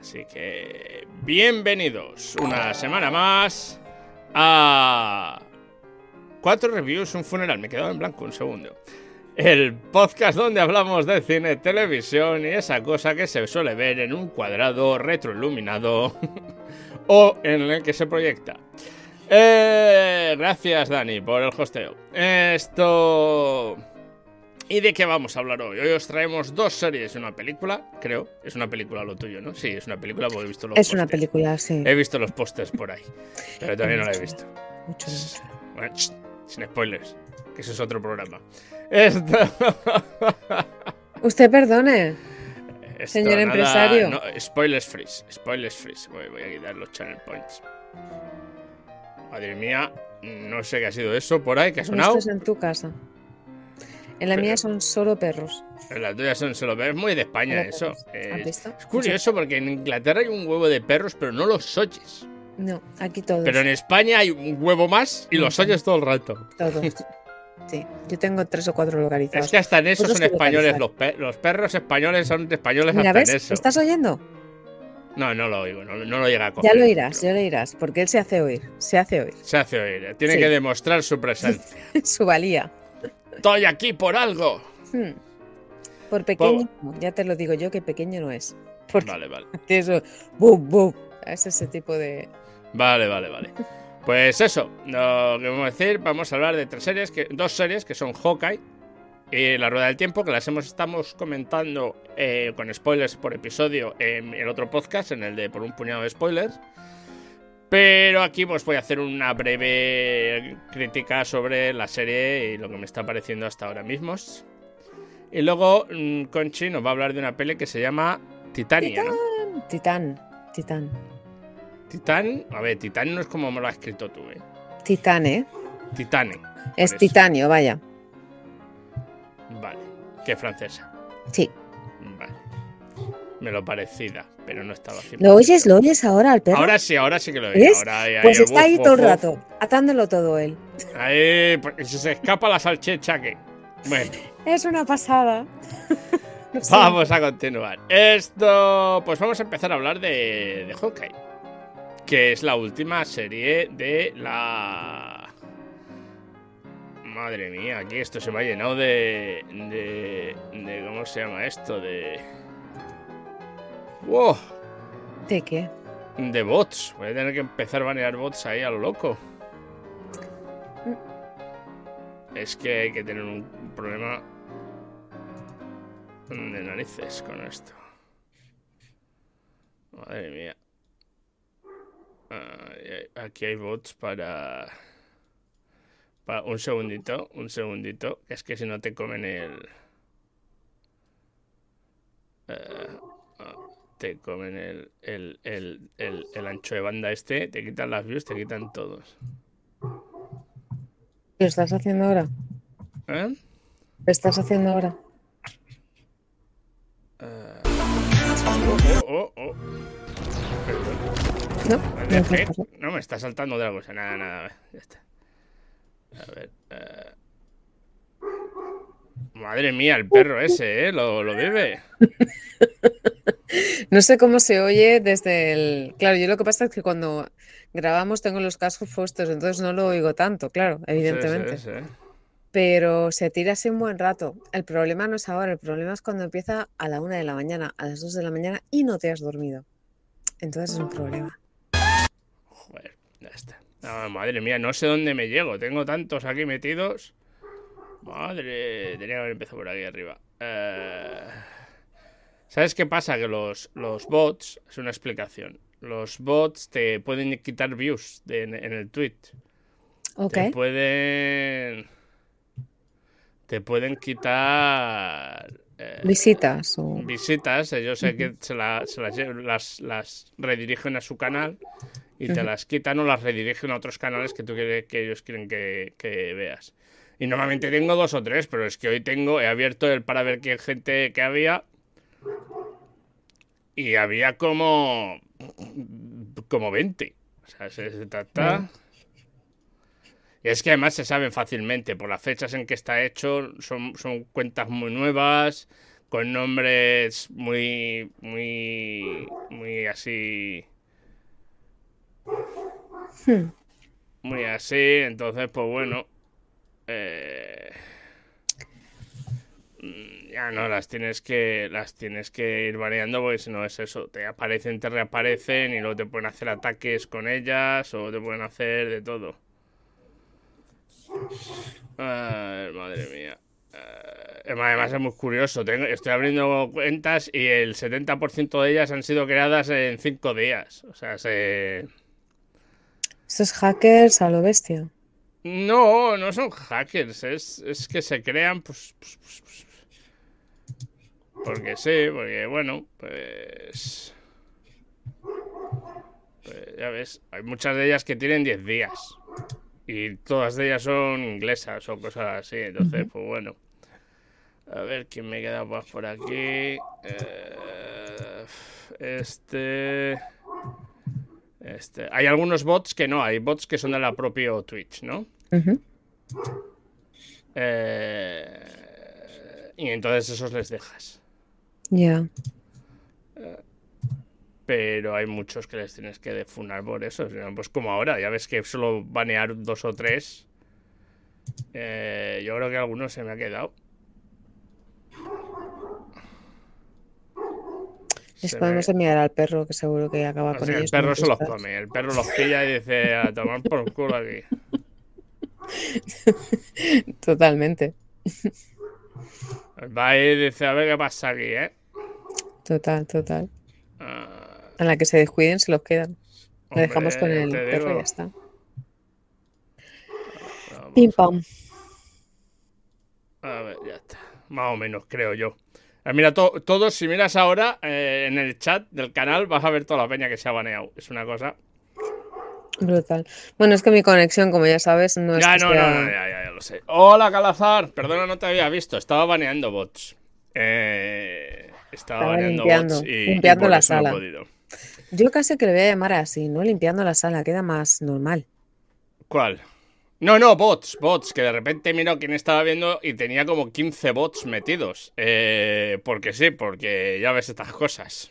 Así que bienvenidos una semana más a cuatro reviews, un funeral. Me he quedado en blanco un segundo. El podcast donde hablamos de cine, televisión y esa cosa que se suele ver en un cuadrado retroiluminado o en el que se proyecta. Eh, gracias Dani por el hosteo. Esto... ¿Y de qué vamos a hablar hoy? Hoy os traemos dos series y una película, creo. Es una película lo tuyo, ¿no? Sí, es una película porque he visto los Es una película, sí. He visto los pósters por ahí, pero todavía no la he visto. Mucho. Bueno, sin spoilers, que eso es otro programa. Esto... Usted perdone. esto Señor nada- empresario. no, spoilers free, spoilers free. Voy, voy a quitar los channel points. Madre mía, no sé qué ha sido eso por ahí, que ha sonado. Esto es en tu casa. En la Pero- mía son solo perros. En las tuyas son solo perros. Es muy de España eso. ¿Has Es, visto? es curioso porque en Inglaterra hay un huevo de perros, pero no los oyes. No, aquí todos. Pero en España hay un huevo más y los oyes todo el rato. Todos. Sí, yo tengo tres o cuatro localizados. Es que hasta en eso Otros son españoles. Los, pe- los perros españoles son españoles Mira, hasta ¿ves? en eso. ¿Estás oyendo? No, no lo oigo, no, no lo llega a coger. Ya lo pero ya lo oirás, porque él se hace oír, se hace oír. Se hace oír, tiene Sí. que demostrar su presencia. Su valía. Estoy aquí por algo. Hmm. Por pequeño, ya te lo digo yo que pequeño no es. Porque Vale, vale. eso, es ese tipo de... Vale, vale, vale. Pues eso, lo que vamos a decir, vamos a hablar de tres series, que, dos series que son Hawkeye y La Rueda del Tiempo, que las hemos estamos comentando eh, con spoilers por episodio en el otro podcast, en el de Por un puñado de spoilers. Pero aquí pues voy a hacer una breve crítica sobre la serie y lo que me está pareciendo hasta ahora mismo. Y luego mm, Conchi nos va a hablar de una peli que se llama Titania, ¿no? Titán, titán. Titán, a ver, Titán no es como me lo has escrito tú, ¿eh? Titán, ¿eh? Titane. Es eso. titanio, vaya. Vale. Que francesa. Sí. Vale. Me lo parecida, pero no estaba haciendo. ¿Lo oyes? ¿Lo oyes ahora al perro? Ahora sí, ahora sí que lo ahí pues está ahí todo el rato, atándolo todo él. Ahí, pues, se escapa la salchicha que. Bueno, Es una pasada. No sé. vamos a continuar. Esto. Pues vamos a empezar a hablar de, de Hawkeye. Que es la última serie de la. Madre mía, aquí esto se me ha llenado de. de. de ¿Cómo se llama esto? De. ¡Wow! ¿De qué? De bots. Voy a tener que empezar a banear bots ahí a lo loco. Es que hay que tener un problema de narices con esto. Madre mía. Aquí hay bots para... para... Un segundito, un segundito. Es que si no te comen el... Ah, te comen el, el, el, el, el ancho de banda este, te quitan las views, te quitan todos. ¿Lo estás haciendo ahora? ¿Eh? ¿Lo estás haciendo ahora? Eh, Oh, oh, oh. No, ¿Me no me está saltando de algo. o sea, Nada, nada. Ya está. A ver. eh. Madre mía, el perro ese, ¿eh? Lo, lo vive. No sé cómo se oye desde el... Claro, yo lo que pasa es que cuando grabamos tengo los cascos puestos, entonces no lo oigo tanto, claro, evidentemente. Sí, sí, sí. Pero se tira así un buen rato. El problema no es ahora, el problema es cuando empieza a la una de la mañana, a las dos de la mañana y no te has dormido. Entonces es un problema. Joder, ya está. No, madre mía, no sé dónde me llego. Tengo tantos aquí metidos. Madre, tenía que haber empezado por aquí arriba. Eh, ¿Sabes qué pasa? Que los, los bots, es una explicación. Los bots te pueden quitar views de- en, en el tweet. Ok. Te pueden. Te pueden quitar. eh, Visitas o... visitas, ellos sé que se, la- se las, las, las redirigen a su canal y te las quitan o las redirigen a otros canales que tú quieres que ellos quieren que, que veas. Y normalmente tengo dos o tres, pero es que hoy tengo, he abierto el para ver qué gente que había. Y había como. como 20. O sea, se, se trata. Bueno. Y es que además se saben fácilmente, por las fechas en que está hecho, son, son cuentas muy nuevas, con nombres muy, muy, muy así, Hmm. muy así. Entonces, pues bueno, eh, mm, ya no las tienes que, las tienes que ir variando porque si no es eso, te aparecen, te reaparecen y luego te pueden hacer ataques con ellas o te pueden hacer de todo. Ay, madre mía. Además es muy curioso. Tengo, estoy abriendo cuentas y el 70% de ellas han sido creadas en 5 días. O sea, se... Esos hackers a lo bestia. No, no son hackers. Es, es que se crean, pues, pues, pues, pues, Porque sí, porque bueno, pues... Pues ya ves, hay muchas de ellas que tienen 10 días. Y todas de ellas son inglesas o cosas así. Entonces, pues bueno. A ver quién me queda más por aquí. Eh, este. Este. Hay algunos bots que no, hay bots que son de la propia Twitch, ¿no? Ujú. Eh, y entonces esos les dejas. Ya. Pero hay muchos que les tienes que defunar por eso. Pues como ahora, ya ves que solo banear dos o tres. Eh, yo creo que algunos se me ha quedado. Les podemos me- enviar al perro que seguro que acaba O con sea, el ellos. perro como se los come. El perro los pilla y dice a tomar por culo aquí. Totalmente. Va y dice a ver qué pasa aquí, ¿eh? Total, total. Ah, A la que se descuiden se los quedan. Lo hombre, dejamos con el perro y ya está. Vamos. Pim pam. A ver, ya está. Más o menos, creo yo. Ah, Mira, to- todos, si miras ahora eh, en el chat del canal, vas a ver toda la peña que se ha baneado. Es una cosa. Brutal. Bueno, es que mi conexión, como ya sabes, no es Ya, no, sea- no, no, ya, ya, ya lo sé. Hola, Calazar. Perdona, no te había visto. Estaba baneando bots. Eh, estaba, Estaba limpiando, bots y, limpiando y la no sala. podido. Yo casi que le voy a llamar así, ¿no? Limpiando la sala, queda más normal. ¿Cuál? No, no, bots, bots, que de repente miro quién estaba viendo y tenía como 15 bots metidos. Eh, porque sí, porque ya ves estas cosas.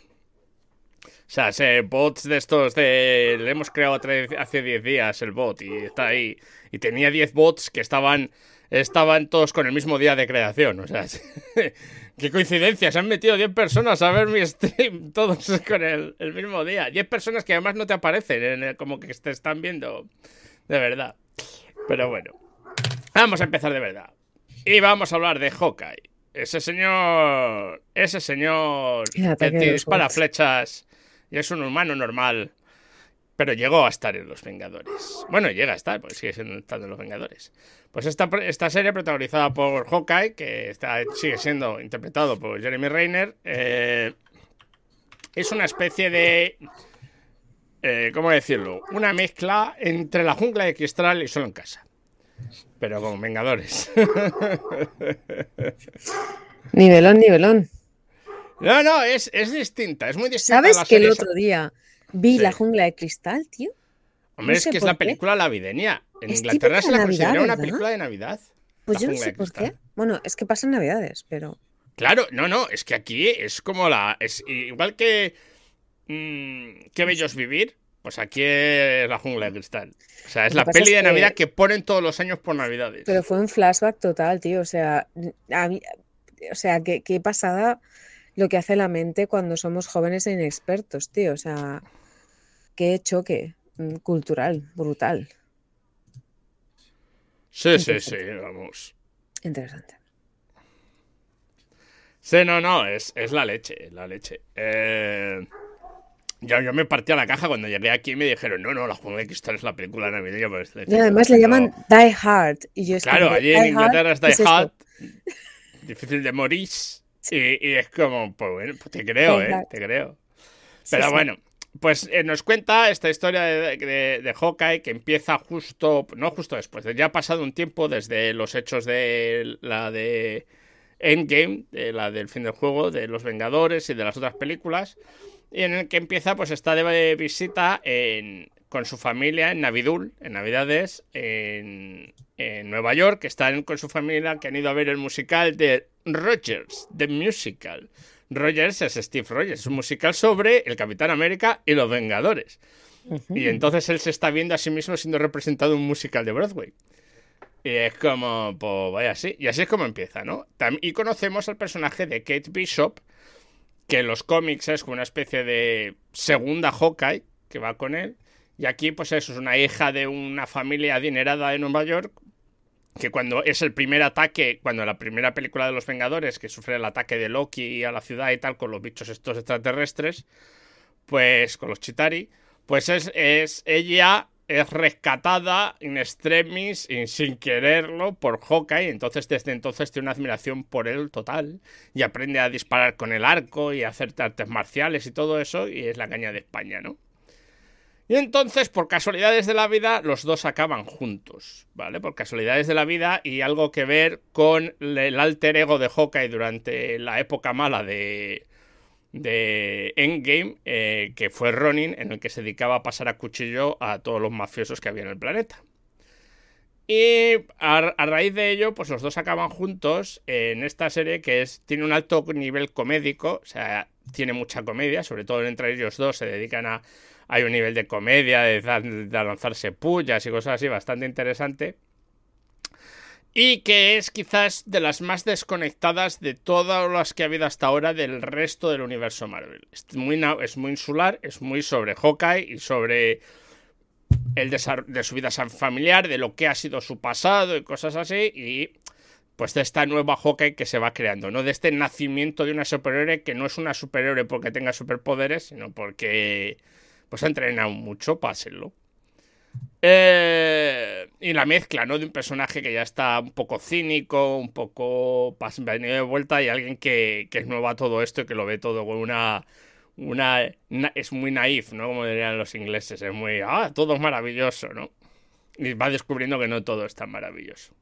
O sea, sé, bots de estos de... Le hemos creado hace 10 días el bot y está ahí. Y tenía 10 bots que estaban... Estaban todos con el mismo día de creación. O sea, qué coincidencia. Se han metido 10 personas a ver mi stream. Todos con el, el mismo día. 10 personas que además no te aparecen. en el- como que te están viendo. De verdad. Pero bueno. Vamos a empezar de verdad. Y vamos a hablar de Hawkeye. Ese señor. Ese señor que te dispara flechas. Y es un humano normal. Pero llegó a estar en Los Vengadores. Bueno, llega a estar, porque sigue siendo estando en Los Vengadores. Pues esta, esta serie protagonizada por Hawkeye, que está, sigue siendo interpretado por Jeremy Renner, eh, es una especie de... eh, ¿Cómo decirlo? Una mezcla entre la jungla de cristal y solo en casa. Pero con Vengadores. Nivelón, nivelón. no, no, es, es distinta, es muy distinta. a ¿Sabes las que el otro día vi Sí. la jungla de cristal, tío? Hombre, no es que es la qué. película navideña. En Es Inglaterra se la Navidad, considera una película de Navidad. Pues yo no sé por qué. Bueno, es que pasan navidades, pero... Claro, no, no, es que aquí es como la. Es igual que. mm, Qué bello es vivir. Pues aquí es la jungla de cristal. O sea, es Lo la peli de que- Navidad que ponen todos los años por Navidades. Pero fue un flashback total, tío. O sea, a mí- o sea, qué, qué pasada lo que hace la mente cuando somos jóvenes e inexpertos, tío. O sea, qué choque mm, cultural, brutal. Sí, sí, sí, vamos. Interesante. Sí, no, no, es, es la leche, la leche. Eh, yo, yo me partí a la caja cuando llegué aquí y me dijeron, no, no, la jungla de cristal es la película navideña. Pues, Y además le llaman Die Hard. Y yo Claro, allí en "Die Inglaterra es ¿qué Die es esto?". Hard, difícil de morir. Y, y es como, pues bueno, pues te creo, ¿eh? Te creo. Sí, Pero sí. bueno, pues eh, nos cuenta esta historia de, de, de Hawkeye que empieza justo, no justo después, ya ha pasado un tiempo desde los hechos de la de Endgame, de la del fin del juego, de los Vengadores y de las otras películas, y en el que empieza, pues está de visita en con su familia en Navidul, en Navidades, en, en Nueva York. Están con su familia que han ido a ver el musical de Rogers, The Musical. Rogers es Steve Rogers, un musical sobre el Capitán América y los Vengadores. Y entonces él se está viendo a sí mismo siendo representado en un musical de Broadway. Y es como, pues vaya así. Y así es como empieza, ¿no? Y conocemos al personaje de Kate Bishop, que en los cómics es como una especie de segunda Hawkeye que va con él. Y aquí, pues eso, es una hija de una familia adinerada de Nueva York, que cuando es el primer ataque, cuando la primera película de los Vengadores, que sufre el ataque de Loki a la ciudad y tal, con los bichos estos extraterrestres, pues con los Chitari, pues es, es ella es rescatada in extremis y sin quererlo por Hawkeye, entonces desde entonces tiene una admiración por él total y aprende a disparar con el arco y a hacer artes marciales y todo eso y es la caña de España, ¿no? Y entonces, por casualidades de la vida, los dos acaban juntos, ¿vale? Por casualidades de la vida y algo que ver con el alter ego de Hawkeye durante la época mala de, de Endgame, eh, que fue Ronin, en el que se dedicaba a pasar a cuchillo a todos los mafiosos que había en el planeta. Y a, raíz de ello, pues los dos acaban juntos en esta serie que es, tiene un alto nivel comédico, o sea, tiene mucha comedia, sobre todo entre ellos dos se dedican a hay un nivel de comedia, de, lanzarse pullas y cosas así bastante interesante. Y que es quizás de las más desconectadas de todas las que ha habido hasta ahora del resto del universo Marvel. Es muy, es muy insular, es muy sobre Hawkeye y sobre el de su vida familiar, de lo que ha sido su pasado y cosas así. Y pues de esta nueva Hawkeye que se va creando, ¿no? De este nacimiento de una superhéroe que no es una superhéroe porque tenga superpoderes, sino porque pues ha entrenado mucho para. Eh, y la mezcla, ¿no? De un personaje que ya está un poco cínico, un poco venido de vuelta y alguien que, es nuevo a todo esto y que lo ve todo con una... una es muy naif, ¿no? Como dirían los ingleses, es muy... Ah, todo es maravilloso, ¿no? Y va descubriendo que no todo es tan maravilloso.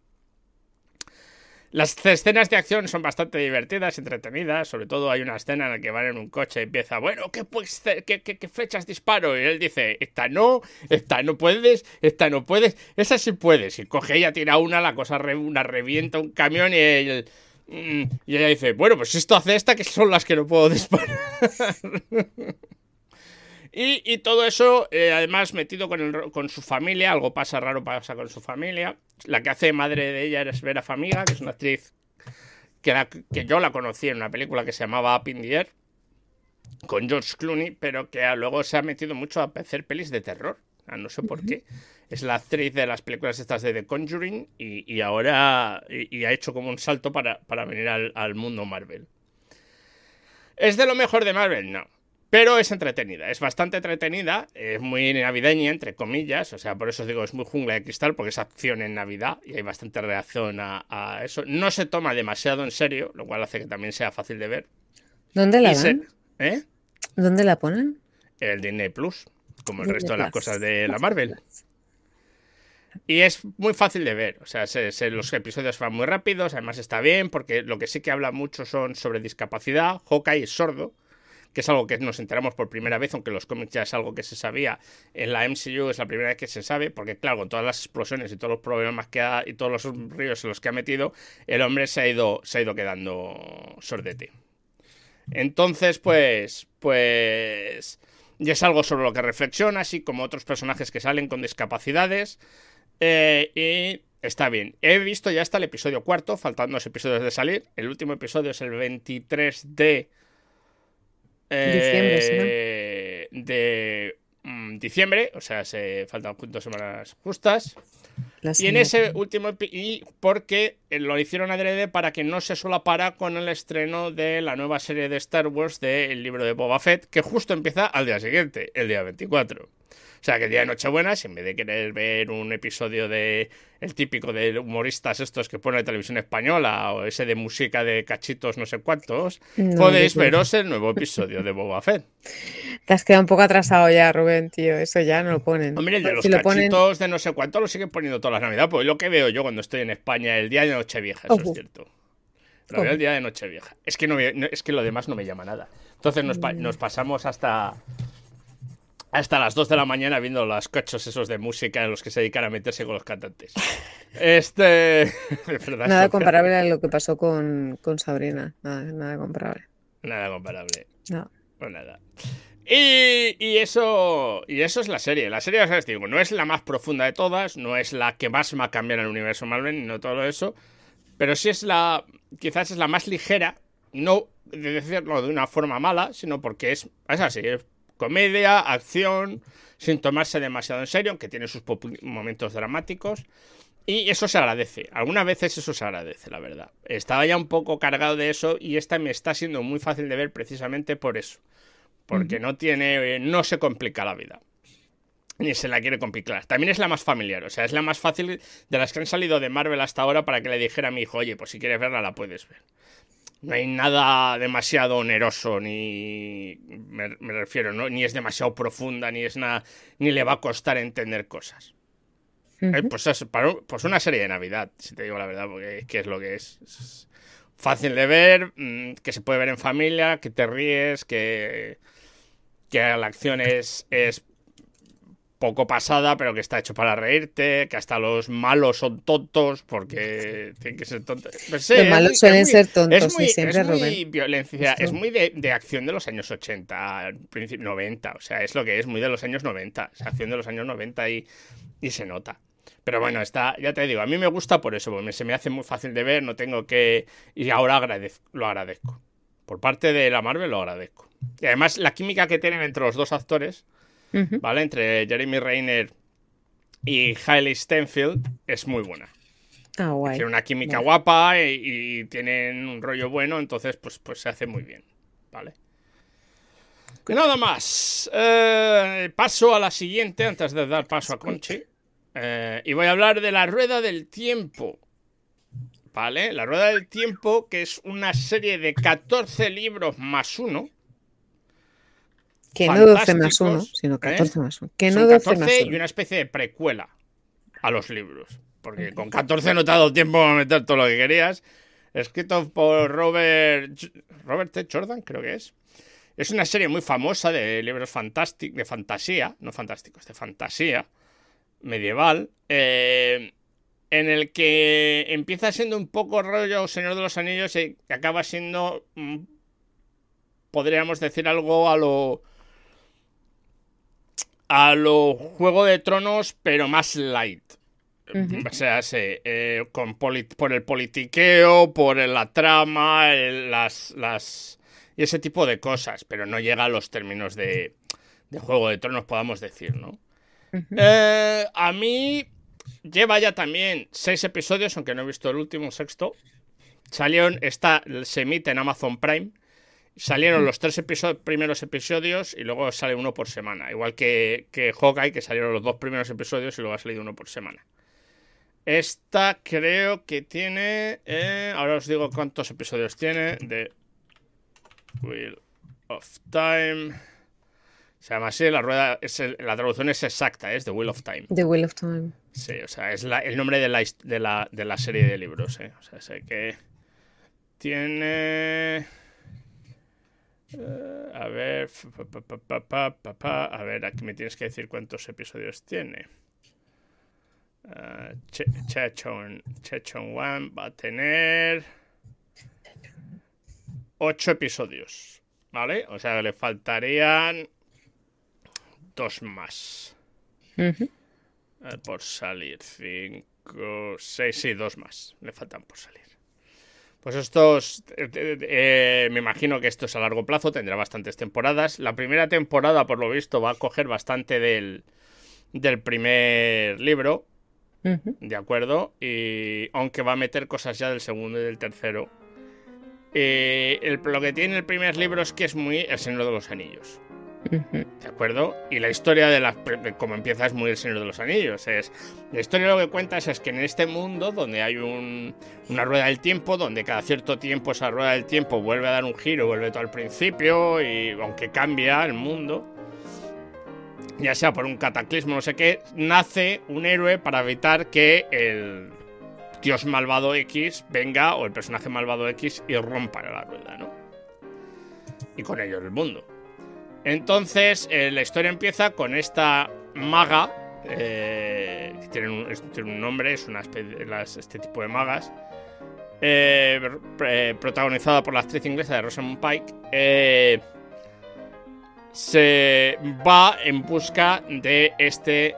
Las escenas de acción son bastante divertidas, entretenidas. Sobre todo hay una escena en la que van en un coche y empieza, bueno, ¿qué, pues, qué, flechas disparo? Y él dice, esta no, esta no puedes, esta no puedes, esa sí puedes. Y coge ella, tira una, la cosa una revienta un camión y mm, y ella dice, bueno, pues esto hace esta que son las que no puedo disparar. Y, todo eso, eh, además, metido con, con, su familia, algo pasa raro pasa con su familia. La que hace madre de ella es Vera Famiga, que es una actriz que, que yo la conocí en una película que se llamaba Up in the Air, con George Clooney, pero que luego se ha metido mucho a hacer pelis de terror. No sé por qué. Es la actriz de las películas estas de The Conjuring y, ahora y, ha hecho como un salto para, para venir al, al mundo Marvel. ¿Es de lo mejor de Marvel? No. Pero es entretenida, es bastante entretenida, es muy navideña, entre comillas, o sea, por eso digo, es muy jungla de cristal, porque es acción en Navidad y hay bastante reacción a, eso. No se toma demasiado en serio, lo cual hace que también sea fácil de ver. ¿Dónde la dan? ¿Eh? ¿Dónde la ponen? El Disney Plus, como el resto de las cosas de la Marvel. Y es muy fácil de ver, o sea, los episodios van muy rápidos, además está bien, porque lo que sí que habla mucho son sobre discapacidad, Hawkeye es sordo, que es algo que nos enteramos por primera vez, aunque los cómics ya es algo que se sabía. En la MCU es la primera vez que se sabe, porque claro, con todas las explosiones y todos los problemas que ha y todos los ríos en los que ha metido, el hombre se ha ido, se ha ido quedando sordete. Entonces, pues, pues, ya es algo sobre lo que reflexiona, así como otros personajes que salen con discapacidades. Eh, y está bien. He visto ya hasta el episodio cuarto, faltando dos episodios de salir. El último episodio es el 23 de eh, de mm, diciembre, o sea, se faltan juntos semanas justas. y en ese último y porque lo hicieron adrede para que no se solapara con el estreno de la nueva serie de Star Wars del libro de Boba Fett, que justo empieza al día siguiente, el día 24. O sea, que el día de Nochebuena, si en vez de querer ver un episodio de el típico de humoristas estos que pone la televisión española o ese de música de cachitos no sé cuántos, podéis veros el nuevo episodio de Boba Fett. Te has quedado un poco atrasado ya, Rubén, tío. Eso ya no lo ponen. Hombre, el de los cachitos de no sé cuánto lo siguen poniendo todas las navidades. Pues lo que veo yo cuando estoy en España el día de Nochevieja, eso es cierto. Lo veo el día de Nochevieja. Es que, no, es que lo demás no me llama nada. Entonces nos, nos pasamos hasta hasta las 2 de la mañana viendo los cochos esos de música en los que se dedican a meterse con los cantantes. Este. nada comparable a lo que pasó con, con Sabrina. Nada, nada comparable. Nada comparable. No. Pues nada. Y, y, eso y eso es la serie. La serie, os digo, no es la más profunda de todas, no es la que más va a cambiar el universo Marvel, no todo eso, pero sí es la, quizás es la más ligera, no de decirlo de una forma mala, sino porque es, es así, es comedia, acción, sin tomarse demasiado en serio, aunque tiene sus momentos dramáticos. Y eso se agradece. Algunas veces eso se agradece, la verdad. Estaba ya un poco cargado de eso y esta me está siendo muy fácil de ver precisamente por eso. Porque no tiene. no se complica la vida. Ni se la quiere complicar. También es la más familiar. O sea, es la más fácil de las que han salido de Marvel hasta ahora para que le dijera a mi hijo, oye, pues si quieres verla, la puedes ver. No hay nada demasiado oneroso, ni. Me, refiero, ¿no? Ni es demasiado profunda, ni es nada. ni le va a costar entender cosas. Eh, pues, es, pues una serie de Navidad, si te digo la verdad, porque es que es lo que es. fácil de ver, mm, que se puede ver en familia, que te ríes, que, que la acción es, es poco pasada, pero que está hecho para reírte, que hasta los malos son tontos porque tienen que ser tontos. Pues los malos suelen ser tontos, es muy, siempre, es muy violencia, es muy de, acción de los años 80, 90, o sea, es lo que es, muy de los años 90, es acción de los años 90 y, y se nota. Pero bueno, está, ya te digo, a mí me gusta por eso, porque se me hace muy fácil de ver, no tengo que... Y ahora agradezco, lo agradezco. Por parte de la Marvel lo agradezco. Y además la química que tienen entre los dos actores ¿vale? Entre Jeremy Rayner y Hailey Stenfield es muy buena. Ah, guay. Tiene una química guapa y, tienen un rollo bueno, entonces pues, pues se hace muy bien, ¿vale? Nada más. Eh, paso a la siguiente antes de dar paso a Conchi. Eh, y voy a hablar de la Rueda del Tiempo. ¿Vale? La Rueda del Tiempo, que es una serie de 14 libros más uno que no 12 más 1, sino 14 ¿eh? más 1. Que no 12 más 1. y una especie de precuela a los libros. Porque con 14 no te ha dado tiempo a meter todo lo que querías. Escrito por Robert, Robert T. Jordan, creo que es. Es una serie muy famosa de libros fantásticos, de fantasía, no fantásticos, de fantasía medieval, eh, en el que empieza siendo un poco rollo Señor de los Anillos y acaba siendo, mm, podríamos decir algo a lo a lo Juego de Tronos, pero más light. O sea, eh, con por el politiqueo, por la trama, las, las. y ese tipo de cosas, pero no llega a los términos de, de Juego de Tronos, podamos decir, ¿no? Eh, a mí lleva ya también seis episodios, aunque no he visto el último, sexto. Salieron, está, se emite en Amazon Prime. Salieron los tres primeros episodios y luego sale uno por semana. Igual que, que Hawkeye, que salieron los dos primeros episodios y luego ha salido uno por semana. Esta creo que tiene. Eh, ahora os digo cuántos episodios tiene. De Wheel of Time. Se llama así, la rueda. la traducción es exacta, es The Wheel of Time. The Wheel of Time. Sí, o sea, es el nombre de la, de la, de la serie de libros. Eh. O sea, sé que. Tiene. Eh, a ver, a ver, aquí me tienes que decir cuántos episodios tiene. Uh, Chechon, One va a tener ocho episodios, ¿vale? O sea, le faltarían dos más por salir. Cinco, seis, sí, dos más. Le faltan por salir. Pues estos, eh, eh, me imagino que esto es a largo plazo, tendrá bastantes temporadas. La primera temporada, por lo visto, va a coger bastante del, del primer libro, ¿de acuerdo? Y aunque va a meter cosas ya del segundo y del tercero. Eh, el, lo que tiene el primer libro es que es muy El Señor de los Anillos. ¿De acuerdo? Y la historia de, la, como empieza es muy El Señor de los Anillos. Es, la historia lo que cuenta es, que en este mundo donde hay una rueda del tiempo, donde cada cierto tiempo esa rueda del tiempo vuelve a dar un giro, vuelve todo al principio, y aunque cambia el mundo, ya sea por un cataclismo, no sé qué, nace un héroe para evitar que el dios malvado X venga, o el personaje malvado X, y rompa la rueda, ¿no? Y con ello el mundo. Entonces, eh, la historia empieza con esta maga, eh, que tiene un, nombre, es una especie las- este tipo de magas, eh, protagonizada por la actriz inglesa de Rosamund Pike, se va en busca de este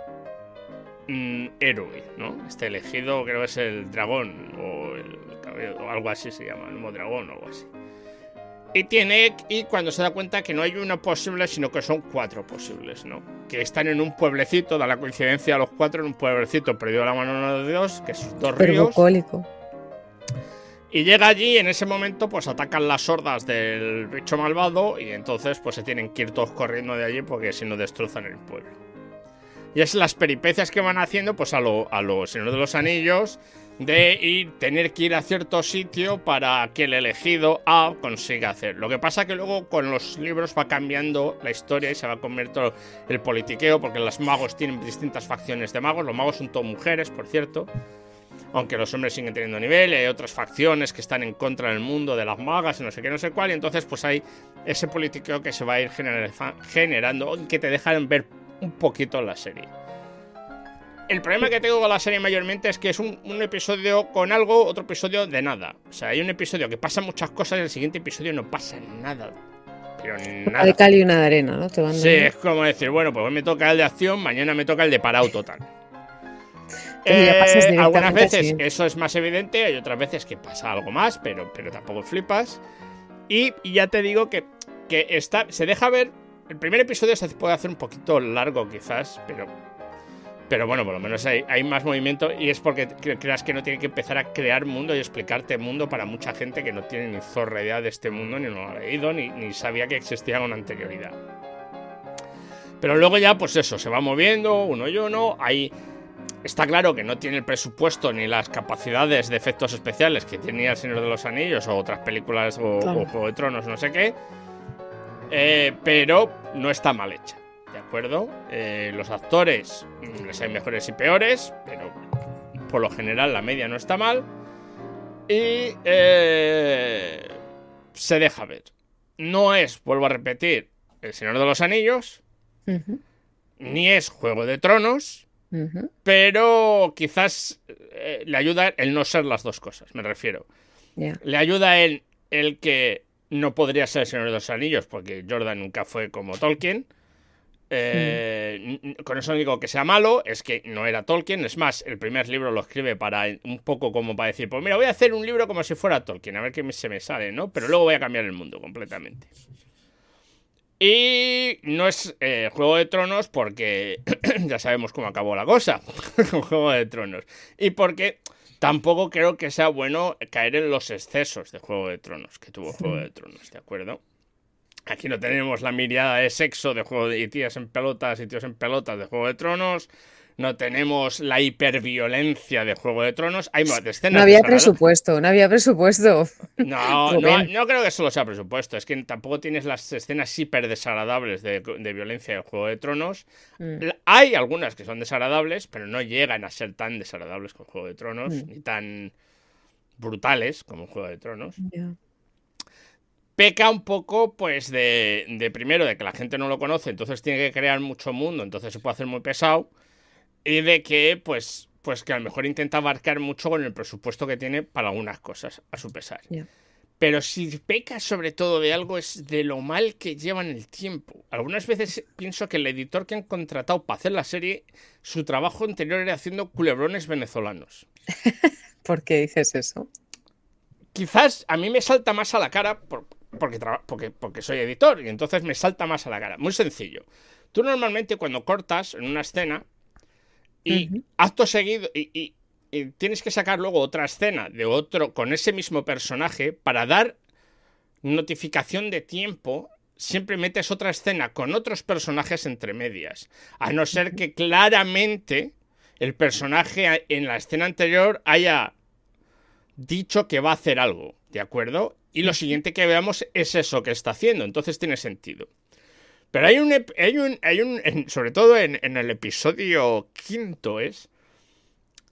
mm, héroe, ¿no? Este elegido, creo que es el dragón o, el o algo así se llama, el nuevo dragón o algo así. Y tiene y cuando se da cuenta que no hay uno posible, sino que son cuatro posibles, ¿no? Que están en un pueblecito, da la coincidencia los cuatro en un pueblecito perdido a la mano de Dios, que es dos Pero ríos. bucólico. Y llega allí y en ese momento pues atacan las hordas del bicho malvado y entonces pues se tienen que ir todos corriendo de allí porque si no destrozan el pueblo. Y es las peripecias que van haciendo pues a lo, a los Señor de los Anillos de ir, tener que ir a cierto sitio para que el elegido A consiga hacer. Lo que pasa que luego con los libros va cambiando la historia y se va convirtiendo el politiqueo porque los magos tienen distintas facciones de magos. Los magos son todos mujeres, por cierto aunque los hombres siguen teniendo nivel, hay otras facciones que están en contra del mundo de las magas y no sé qué, no sé cuál, y entonces pues hay ese politiqueo que se va a ir gener- generando y que te dejan ver un poquito la serie. El problema que tengo con la serie mayormente es que es un, un episodio con algo, otro episodio de nada. O sea, hay un episodio que pasa muchas cosas y el siguiente episodio no pasa nada. Pero nada. de cal y una de arena, ¿no? Te van Sí, es como decir, bueno, pues hoy me toca el de acción, mañana me toca el de parado total. Eh, algunas al veces eso es más evidente, hay otras veces que pasa algo más, pero, pero tampoco flipas. Y, y ya te digo que, que está, se deja ver. El primer episodio se puede hacer un poquito largo, quizás, pero. Pero bueno, por lo menos hay, hay más movimiento y es porque cre- creas que no tiene que empezar a crear mundo y explicarte mundo para mucha gente que no tiene ni zorra idea de este mundo, ni lo ha leído, ni, ni sabía que existía con anterioridad. Pero luego ya, pues eso, se va moviendo uno y uno. Hay Está claro que no tiene el presupuesto ni las capacidades de efectos especiales que tenía El Señor de los Anillos o otras películas o, Claro. o Juego de Tronos, no sé qué. Eh, pero no está mal hecha, ¿de acuerdo? Eh, los actores mm, les hay mejores y peores, pero por lo general la media no está mal. Y eh, se deja ver. No es, vuelvo a repetir, El Señor de los Anillos, ni es Juego de Tronos, pero quizás eh, le ayuda el no ser las dos cosas, me refiero. Le ayuda el, el que no podría ser el Señor de los Anillos, porque Jordan nunca fue como Tolkien. Eh, Con eso no digo que sea malo, es que no era Tolkien. Es más, el primer libro lo escribe para un poco como para decir, pues mira, voy a hacer un libro como si fuera Tolkien, a ver qué se me sale, ¿no? Pero luego voy a cambiar el mundo completamente. Y no es eh, Juego de Tronos porque ya sabemos cómo acabó la cosa con Juego de Tronos. Y porque tampoco creo que sea bueno caer en los excesos de Juego de Tronos que tuvo Juego de Tronos, ¿de acuerdo? Aquí no tenemos la mirada de sexo de Juego de tías en pelotas y tíos en pelotas de Juego de Tronos. No tenemos la hiperviolencia de Juego de Tronos. Hay más escenas No había presupuesto, no había presupuesto. No, no, no creo que solo sea presupuesto. Es que tampoco tienes las escenas hiper desagradables de, de violencia de Juego de Tronos. Mm. Hay algunas que son desagradables, pero no llegan a ser tan desagradables como Juego de Tronos, Mm. ni tan brutales como Juego de Tronos. Peca un poco, pues, de, de primero, de que la gente no lo conoce, entonces tiene que crear mucho mundo, entonces se puede hacer muy pesado. Y de que, pues, pues que a lo mejor intenta abarcar mucho con el presupuesto que tiene para algunas cosas, a su pesar. Pero si peca sobre todo de algo es de lo mal que llevan el tiempo. Algunas veces pienso que el editor que han contratado para hacer la serie, su trabajo anterior era haciendo culebrones venezolanos. ¿Por qué dices eso? Quizás a mí me salta más a la cara por- porque, porque, porque soy editor y entonces me salta más a la cara. Muy sencillo. Tú normalmente cuando cortas en una escena y acto seguido y, y- y tienes que sacar luego otra escena de otro con ese mismo personaje para dar notificación de tiempo. Siempre metes otra escena con otros personajes entre medias. A no ser que claramente el personaje en la escena anterior haya dicho que va a hacer algo, ¿de acuerdo? Y lo siguiente que veamos es eso que está haciendo, entonces tiene sentido. Pero hay un, hay un, hay un sobre todo en, el episodio quinto es,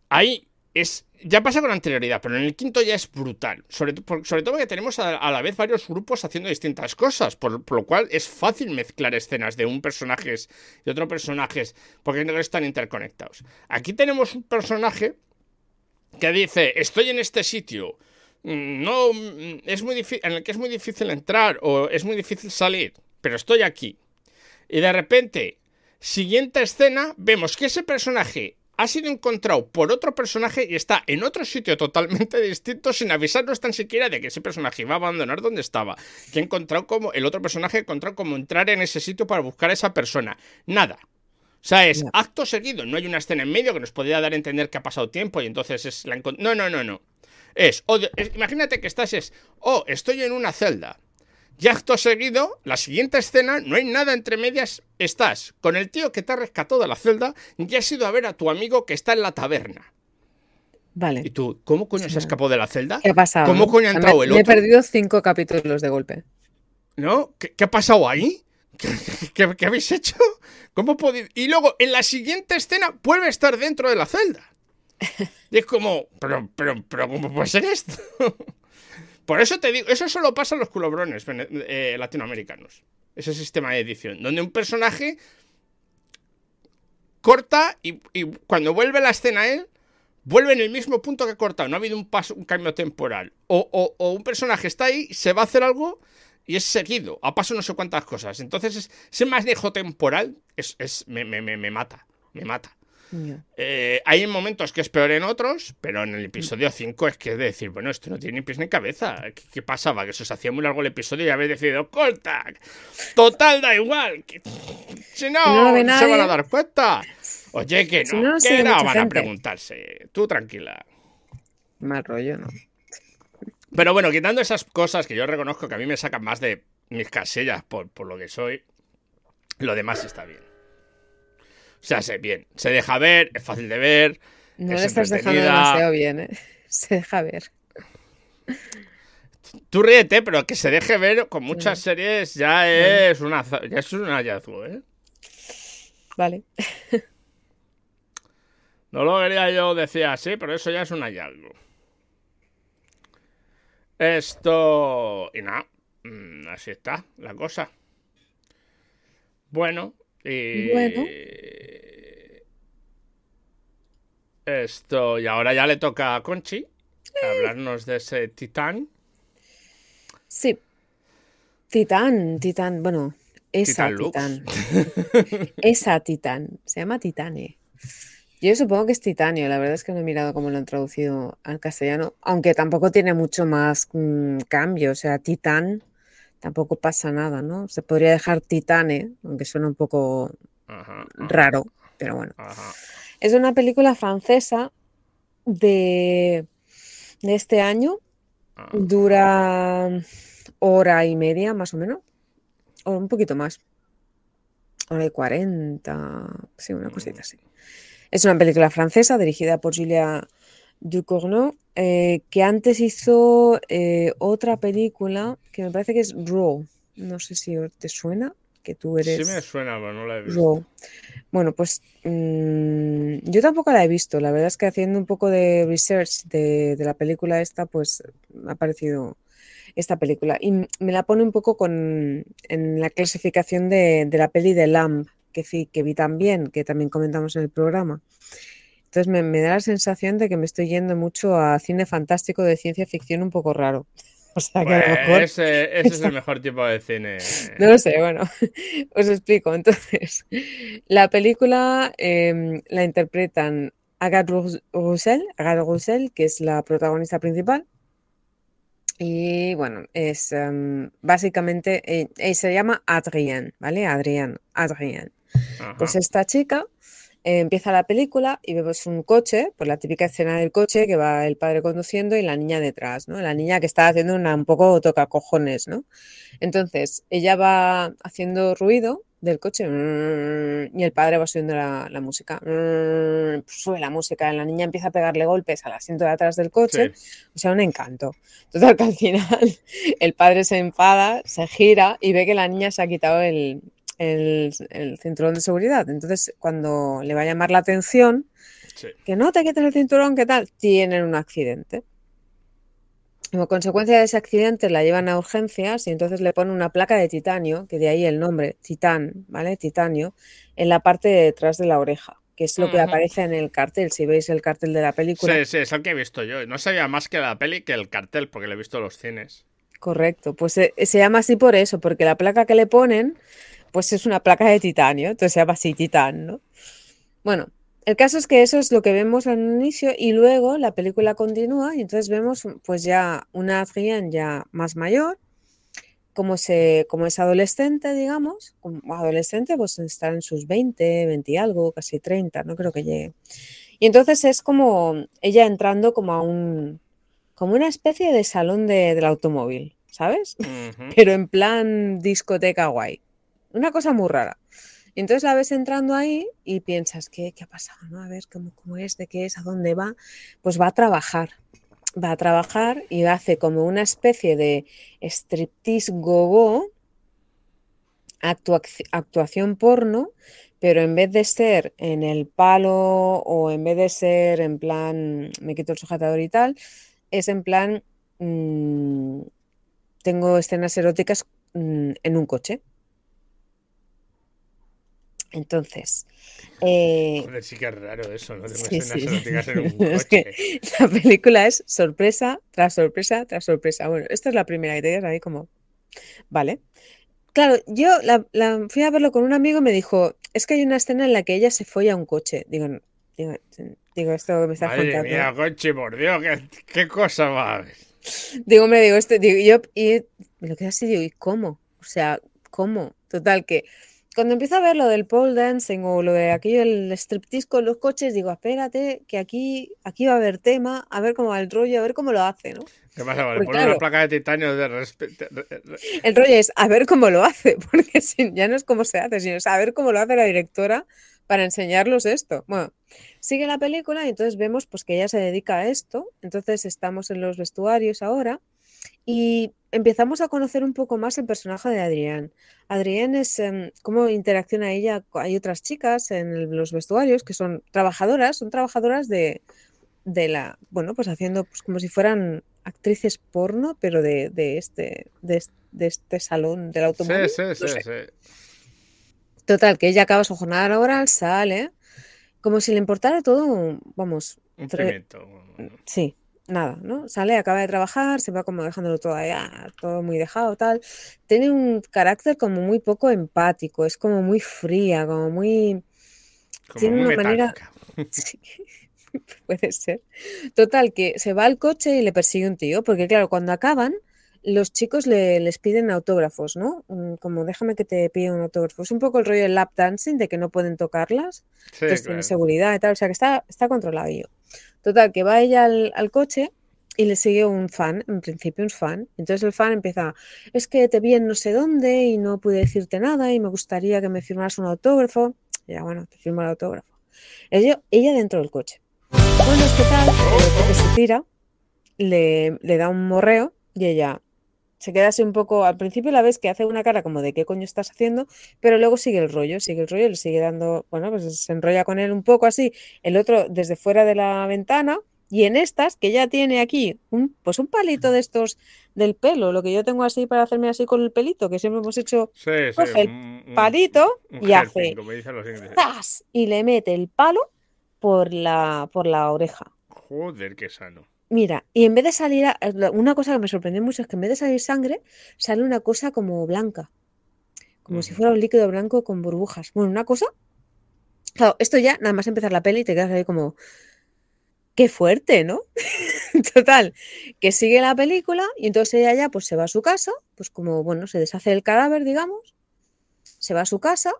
hay es ya pasa con anterioridad, pero en el quinto ya es brutal. Sobre, todo porque tenemos a, la vez varios grupos haciendo distintas cosas, por, lo cual es fácil mezclar escenas de un personaje y otro personaje, porque no están interconectados. Aquí tenemos un personaje que dice, estoy en este sitio, no, mm, es muy difícil, en el que es muy difícil entrar o es muy difícil salir, pero estoy aquí. Y de repente, siguiente escena, vemos que ese personaje ha sido encontrado por otro personaje y está en otro sitio totalmente distinto sin avisarnos tan siquiera de que ese personaje iba a abandonar donde estaba. Que encontrado como el otro personaje encontrado como entrar en ese sitio para buscar a esa persona. Nada. O sea, es acto seguido, no hay una escena en medio que nos podría dar a entender que ha pasado tiempo y entonces es la No, no, no, no. Es, imagínate que estás es, oh, estoy en una celda. Y acto seguido, la siguiente escena, no hay nada entre medias, estás con el tío que te ha rescatado de la celda y has ido a ver a tu amigo que está en la taberna. Vale. ¿Y tú, cómo coño se escapó de la celda? ¿Qué ha pasado? ¿Cómo coño ha entrado el otro? Me he perdido cinco capítulos de golpe. ¿No? ¿Qué, ha pasado ahí? ¿Qué, habéis hecho? ¿Cómo podéis...? Y luego, en la siguiente escena, vuelve a estar dentro de la celda. Y es como, pero, pero, pero, ¿cómo puede ser esto? Por eso te digo, eso solo pasa en los culobrones eh, latinoamericanos. Ese sistema de edición, donde un personaje corta y, cuando vuelve la escena a él, vuelve en el mismo punto que ha cortado. No ha habido un paso, un cambio temporal. O, un personaje está ahí, se va a hacer algo y es seguido. Ha pasado no sé cuántas cosas. Entonces, ese manejo temporal es, es me, me, me, mata. Me mata. Eh, hay momentos que es peor en otros, pero en el episodio 5 es que es decir, bueno, esto no tiene ni pies ni cabeza. ¿Qué, pasaba? Que se os hacía muy largo el episodio y habéis decidido, corta. Total, da igual. Si no, se van a dar cuenta. Oye, que no, que no van a preguntarse. Tú tranquila. Mal rollo, ¿no? Pero bueno, quitando esas cosas que yo reconozco que a mí me sacan más de mis casillas por, por lo que soy, lo demás está bien. O sea, se, bien, se deja ver, es fácil de ver. No le estás dejando demasiado bien, ¿eh? Se deja ver. Tú ríete, pero que se deje ver con muchas series ya es una ya es un hallazgo, ¿eh? Vale. No lo quería yo decir así, pero eso ya es un hallazgo. Esto. Y nada. Mm, así está la cosa. Bueno. Y... Bueno. Esto, y ahora ya le toca a Conchi hablarnos de ese titán. Sí. Titán, titán, bueno, esa titán. esa titán. Se llama Titane. Yo supongo que es titanio, la verdad es que no he mirado cómo lo han traducido al castellano, aunque tampoco tiene mucho más mm, cambio, o sea, titán tampoco pasa nada, ¿no? Se podría dejar titane, aunque suena un poco raro, pero bueno. Es una película francesa de, de este año. Ah. Dura hora y media, más o menos. O un poquito más. Hora y cuarenta. Sí, una cosita así. Es una película francesa dirigida por Julia Ducournau, eh, que antes hizo eh, otra película que me parece que es Raw. No sé si te suena que tú eres. Sí me suena, pero no la he visto. Bueno, pues mm, yo tampoco la he visto. La verdad es que haciendo un poco de research de, la película esta, pues me ha aparecido esta película. Y me la pone un poco con, en la clasificación de, la peli de Lamb, que, que vi también, que también comentamos en el programa. Entonces me, me da la sensación de que me estoy yendo mucho a cine fantástico de ciencia ficción un poco raro. O sea que a lo pues mejor. Ese, es el mejor tipo de cine. No lo sé, bueno, os explico. Entonces, la película em, la interpretan Agathe Roussel, Agathe Roussel, que es la protagonista principal. Y bueno, es em, básicamente, eh, se llama Adrienne, ¿vale? Adrienne, Adrienne. Pues esta chica eh, empieza la película y vemos un coche, pues la típica escena del coche que va el padre conduciendo y la niña detrás, ¿no? La niña que está haciendo una, un poco toca cojones, ¿no? Entonces, ella va haciendo ruido del coche y el padre va subiendo la, música. Sube la música, la niña empieza a pegarle golpes al asiento de atrás del coche. O sea, un encanto. Total que al final el padre se enfada, se gira y ve que la niña se ha quitado el, el, cinturón de seguridad. Entonces, cuando le va a llamar la atención, que no te quites el cinturón, ¿qué tal? Tienen un accidente. Como consecuencia de ese accidente la llevan a urgencias y entonces le ponen una placa de titanio, que de ahí el nombre, titán, ¿vale? Titanio, en la parte de detrás de la oreja, que es lo que aparece en el cartel, si veis el cartel de la película. Sí, sí, es el que he visto yo. No sabía más que la peli que el cartel, porque lo he visto en los cines. Correcto, pues se, se llama así por eso, porque la placa que le ponen, pues es una placa de titanio, entonces se llama así titán, ¿no? Bueno, el caso es que eso es lo que vemos al inicio y luego la película continúa y entonces vemos pues ya una Adrienne ya más mayor, como, se, como es adolescente, digamos, como adolescente pues está en sus 20, 20 y algo, casi 30, no creo que llegue. Y entonces es como ella entrando como a un, como una especie de salón de, del automóvil, ¿sabes? Pero en plan discoteca guay. Una cosa muy rara. Entonces la ves entrando ahí y piensas, ¿qué, qué ha pasado? ¿no? A ver cómo, cómo es, de qué es, a dónde va. Pues va a trabajar. Va a trabajar y hace como una especie de striptease gogo, actuación porno, pero en vez de ser en el palo o en vez de ser en plan, me quito el sujetador y tal, es en plan, mmm, tengo escenas eróticas mmm, en un coche. Entonces. Eh, Joder, sí que es raro eso, ¿no? Sí, sí. En un coche. Es que la película es sorpresa tras sorpresa tras sorpresa. Bueno, esta es la primera y te quedas ahí como. Vale. Claro, yo la, la, fui a verlo con un amigo y me dijo: Es que hay una escena en la que ella se folla a un coche. Digo, digo, digo esto que me estás Madre contando. Mía, coche, por Dios, ¿qué, qué cosa va? Digo, me digo, esto, digo, yo, y me lo quedé así, digo, ¿y cómo? O sea, ¿cómo? Total, que cuando empiezo a ver lo del pole dancing o lo de aquello del striptease con los coches, digo, espérate, que aquí, aquí va a haber tema, a ver cómo va el rollo, a ver cómo lo hace, ¿no? ¿Qué pasa? Vale, poner una placa de titanio de respeto. El rollo es a ver cómo lo hace, porque ya no es cómo se hace, sino es a ver cómo lo hace la directora para enseñarlos esto. Bueno, sigue la película y entonces vemos pues que ella se dedica a esto, entonces estamos en los vestuarios ahora y empezamos a conocer un poco más el personaje de Adrián. Adrián es um, cómo interacciona ella. Hay otras chicas en el, los vestuarios que son trabajadoras, son trabajadoras de, de la, bueno, pues haciendo pues como si fueran actrices porno, pero de, de este, de, de, este salón del automóvil. Sí, sí, no sí, sí. Total, que ella acaba su jornada laboral, sale, como si le importara todo, vamos. Un tre- pimiento. Sí, nada, ¿no? Sale, acaba de trabajar, se va como dejándolo todo allá, todo muy dejado, tal. Tiene un carácter como muy poco empático, es como muy fría, como muy... Como Tiene muy una manera... Sí, puede ser. Total, que se va al coche y le persigue un tío, porque claro, cuando acaban, los chicos le, les piden autógrafos, ¿no? Mm, Como déjame que te pida un autógrafo. Es un poco el rollo del lap dancing, de que no pueden tocarlas, Sí, entonces tiene claro. seguridad y tal, o sea que está, está controlado. Total, que va ella al, coche y le sigue un fan, en principio un fan. Entonces el fan empieza, es que te vi en no sé dónde y no pude decirte nada y me gustaría que me firmaras un autógrafo. Y ya, bueno, te firmo el autógrafo. Ella, ella dentro del coche. Bueno, es que tal, se tira, le, le da un morreo y ella se queda así un poco, al principio la ves que hace una cara como de qué coño estás haciendo, pero luego sigue el rollo, sigue el rollo, le sigue dando, bueno, pues se enrolla con él un poco así, el otro desde fuera de la ventana, y en estas, que ya tiene aquí un, pues un palito de estos del pelo, lo que yo tengo así para hacerme así con el pelito, que siempre hemos hecho Sí, sí. coge el un- palito un y hace y le mete el palo por la, por la oreja. Joder, qué sano. Mira, y en vez de salir, a- lo- una cosa que me sorprendió mucho es que en vez de salir sangre, sale una cosa como blanca, como si fuera un líquido blanco con burbujas. Bueno, una cosa. Claro, esto ya, nada más empezar la peli, te quedas ahí como, qué fuerte, ¿no? Total, que sigue la película y entonces ella ya pues se va a su casa, pues como, bueno, se deshace el cadáver, digamos, se va a su casa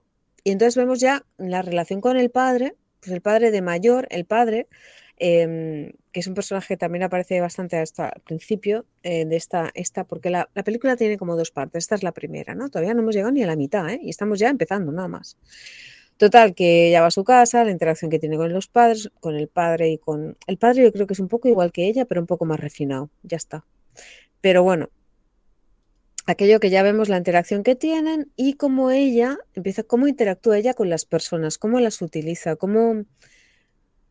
y entonces vemos ya la relación con el padre, pues el padre de mayor, el padre, em, que es un personaje que también aparece bastante hasta al principio eh, de esta, esta porque la, la película tiene como dos partes, esta es la primera, ¿no? Todavía no hemos llegado ni a la mitad, ¿eh? Y estamos ya empezando, nada más. Total, que ella va a su casa, la interacción que tiene con los padres, con el padre y con... El padre yo creo que es un poco igual que ella, pero un poco más refinado, ya está. Pero bueno, aquello que ya vemos, la interacción que tienen y cómo ella empieza, cómo interactúa ella con las personas, cómo las utiliza, cómo,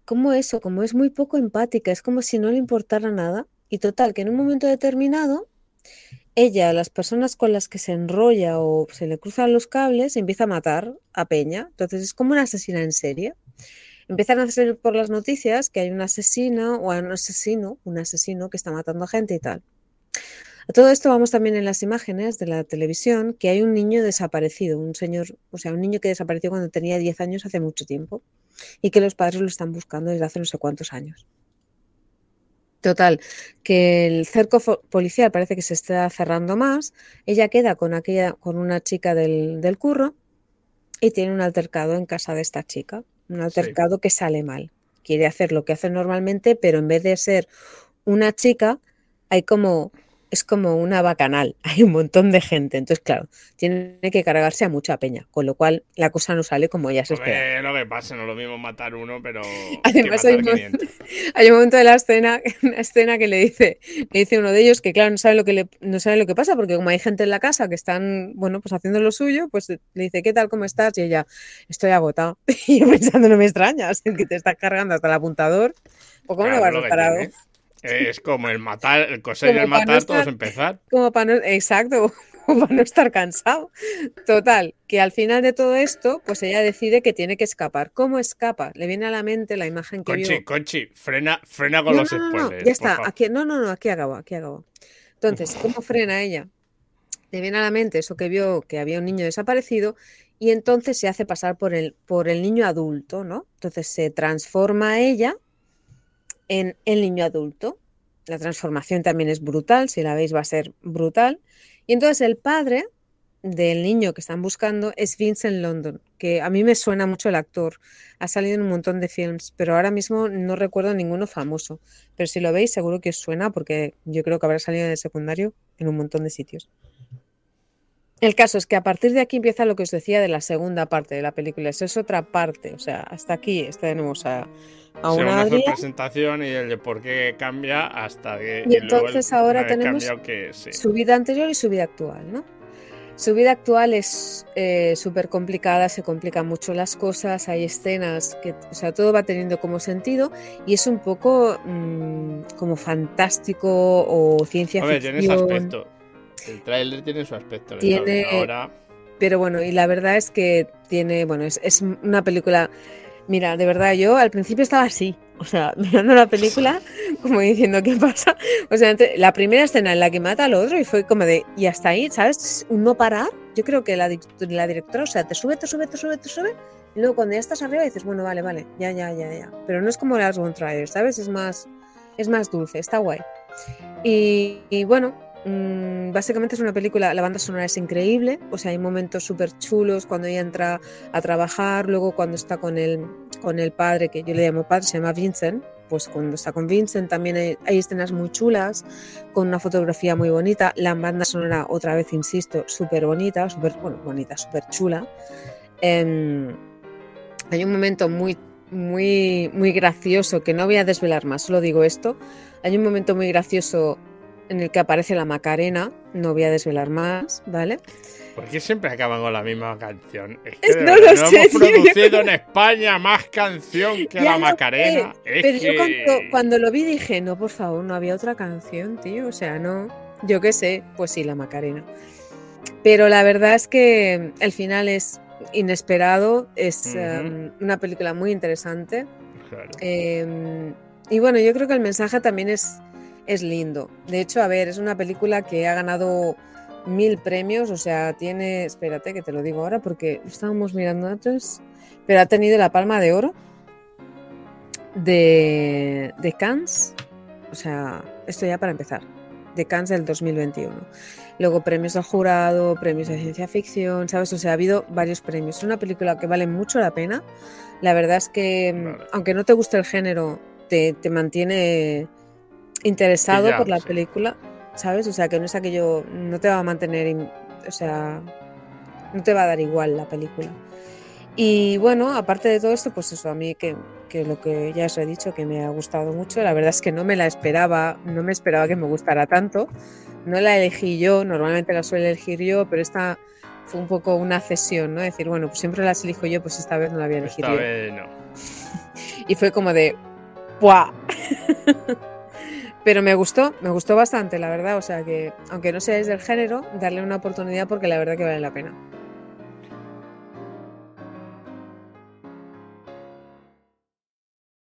como eso, como es muy poco empática, es como si no le importara nada. Y total, que en un momento determinado, ella, las personas con las que se enrolla o se le cruzan los cables, empieza a matar a Peña. Entonces es como una asesina en serie. Empiezan a hacer por las noticias que hay un asesino o un asesino, un asesino que está matando a gente y tal. A todo esto vamos también en las imágenes de la televisión que hay un niño desaparecido, un señor, o sea, un niño que desapareció cuando tenía 10 años hace mucho tiempo y que los padres lo están buscando desde hace no sé cuántos años. Total, que el cerco policial parece que se está cerrando más. Ella queda con aquella, con una chica del, del curro y tiene un altercado en casa de esta chica. Un altercado que sale mal. Quiere hacer lo que hace normalmente, pero en vez de ser una chica, hay como es como una bacanal, hay un montón de gente, entonces claro, tiene que cargarse a mucha peña, con lo cual la cosa no sale como ya se espera. Lo que pasa, no es lo mismo matar uno, pero Además hay, un momento, hay, un momento de la escena, una escena que le dice, le dice uno de ellos que claro, no sabe lo que no sabe lo que pasa, porque como hay gente en la casa que están, bueno, pues haciendo lo suyo, pues le dice, ¿qué tal, cómo estás? Y ella, estoy agotado. Y yo pensando, no me extrañas, que te estás cargando hasta el apuntador, ¿o cómo no vas parado? Es como el matar, el coser y el matar, todos empezar. Como para no, exacto, como para no estar cansado. Total, que al final de todo esto, pues ella decide que tiene que escapar. ¿Cómo escapa? Le viene a la mente la imagen que Conchi, vio. Conchi, frena, frena con los no, no, ya está, aquí, no, no, no, aquí acabo, aquí acabo. Entonces, ¿cómo frena ella? Le viene a la mente eso que vio que había un niño desaparecido y entonces se hace pasar por el, por el niño adulto, ¿no? Entonces se transforma ella en el niño adulto. La transformación también es brutal, si la veis va a ser brutal. Y entonces el padre del niño que están buscando es Vincent London, que a mí me suena mucho el actor. Ha salido en un montón de films, pero ahora mismo no recuerdo ninguno famoso. Pero si lo veis, seguro que os suena porque yo creo que habrá salido en el secundario en un montón de sitios. El caso es que a partir de aquí empieza lo que os decía de la segunda parte de la película. Eso es otra parte. O sea, hasta aquí tenemos a, a una, una presentación y el de por qué cambia hasta que. Y, entonces ahora tenemos que, sí. su vida anterior y su vida actual, ¿no? Su vida actual es eh, súper complicada, se complican mucho las cosas, hay escenas que, o sea, todo va teniendo como sentido y es un poco mmm, como fantástico o ciencia a ver, ficción. Tiene ese aspecto. El tráiler tiene su aspecto. Tiene, ahora... Pero bueno, y la verdad es que tiene, bueno, es, es una película Mira, de verdad, yo al principio estaba así, o sea, mirando la película, como diciendo, ¿qué pasa? O sea, la primera escena en la que mata al otro y fue como de, y hasta ahí, ¿sabes? Un no parar. Yo creo que la, la directora, o sea, te sube, te sube, te sube, te sube, y luego cuando ya estás arriba dices, bueno, vale, vale, ya, ya, ya, ya. Pero no es como las One Trial, ¿sabes? Es más, es más dulce, está guay. Y, y bueno, mmm, básicamente es una película, la banda sonora es increíble, o sea, hay momentos súper chulos cuando ella entra a trabajar, luego cuando está con el, con el padre, que yo le llamo padre, se llama Vincent, pues cuando está con Vincent también hay, escenas muy chulas, con una fotografía muy bonita, la banda sonora, otra vez insisto, súper bonita, súper, bueno, bonita, súper chula. Eh, hay un momento muy muy, muy gracioso, que no voy a desvelar más, solo digo esto. Hay un momento muy gracioso en el que aparece la Macarena, no voy a desvelar más, ¿vale? ¿Por qué siempre acaban con la misma canción? Es que no verdad, lo no sé, hemos producido yo- en España más canción que Ya la Macarena. sé, pero que... yo cuando, cuando lo vi dije, no, por favor, no había otra canción, tío. O sea, no. Yo qué sé, pues sí, la Macarena. Pero la verdad es que el final es inesperado, es em, una película muy interesante. Claro. Eh, y bueno, yo creo que el mensaje también es, es lindo. De hecho, a ver, es una película que ha ganado mil premios, o sea, tiene, espérate que te lo digo ahora porque estábamos mirando antes, pero ha tenido la Palma de Oro de, de Cannes, o sea, esto ya para empezar, de Cannes del 2021. Luego premios al jurado, premios de ciencia ficción, ¿sabes? O sea, ha habido varios premios. Es una película que vale mucho la pena. La verdad es que, Vale. aunque no te guste el género, te, te mantiene interesado Pillado, por la sí. película, ¿sabes? O sea, que no es aquello, no te va a mantener, o sea, no te va a dar igual la película. Y bueno, aparte de todo esto, pues eso, a mí que, que lo que ya os he dicho, que me ha gustado mucho, la verdad es que no me la esperaba, no me esperaba que me gustara tanto, no la elegí yo, normalmente la suelo elegir yo, pero esta fue un poco una cesión, ¿no? Decir, bueno, pues siempre las elijo yo, pues esta vez no la voy a elegir Esta yo. vez no. Y fue como de, ¡buah! Pero me gustó, me gustó bastante, la verdad. O sea que, aunque no seáis del género, darle una oportunidad porque la verdad que vale la pena.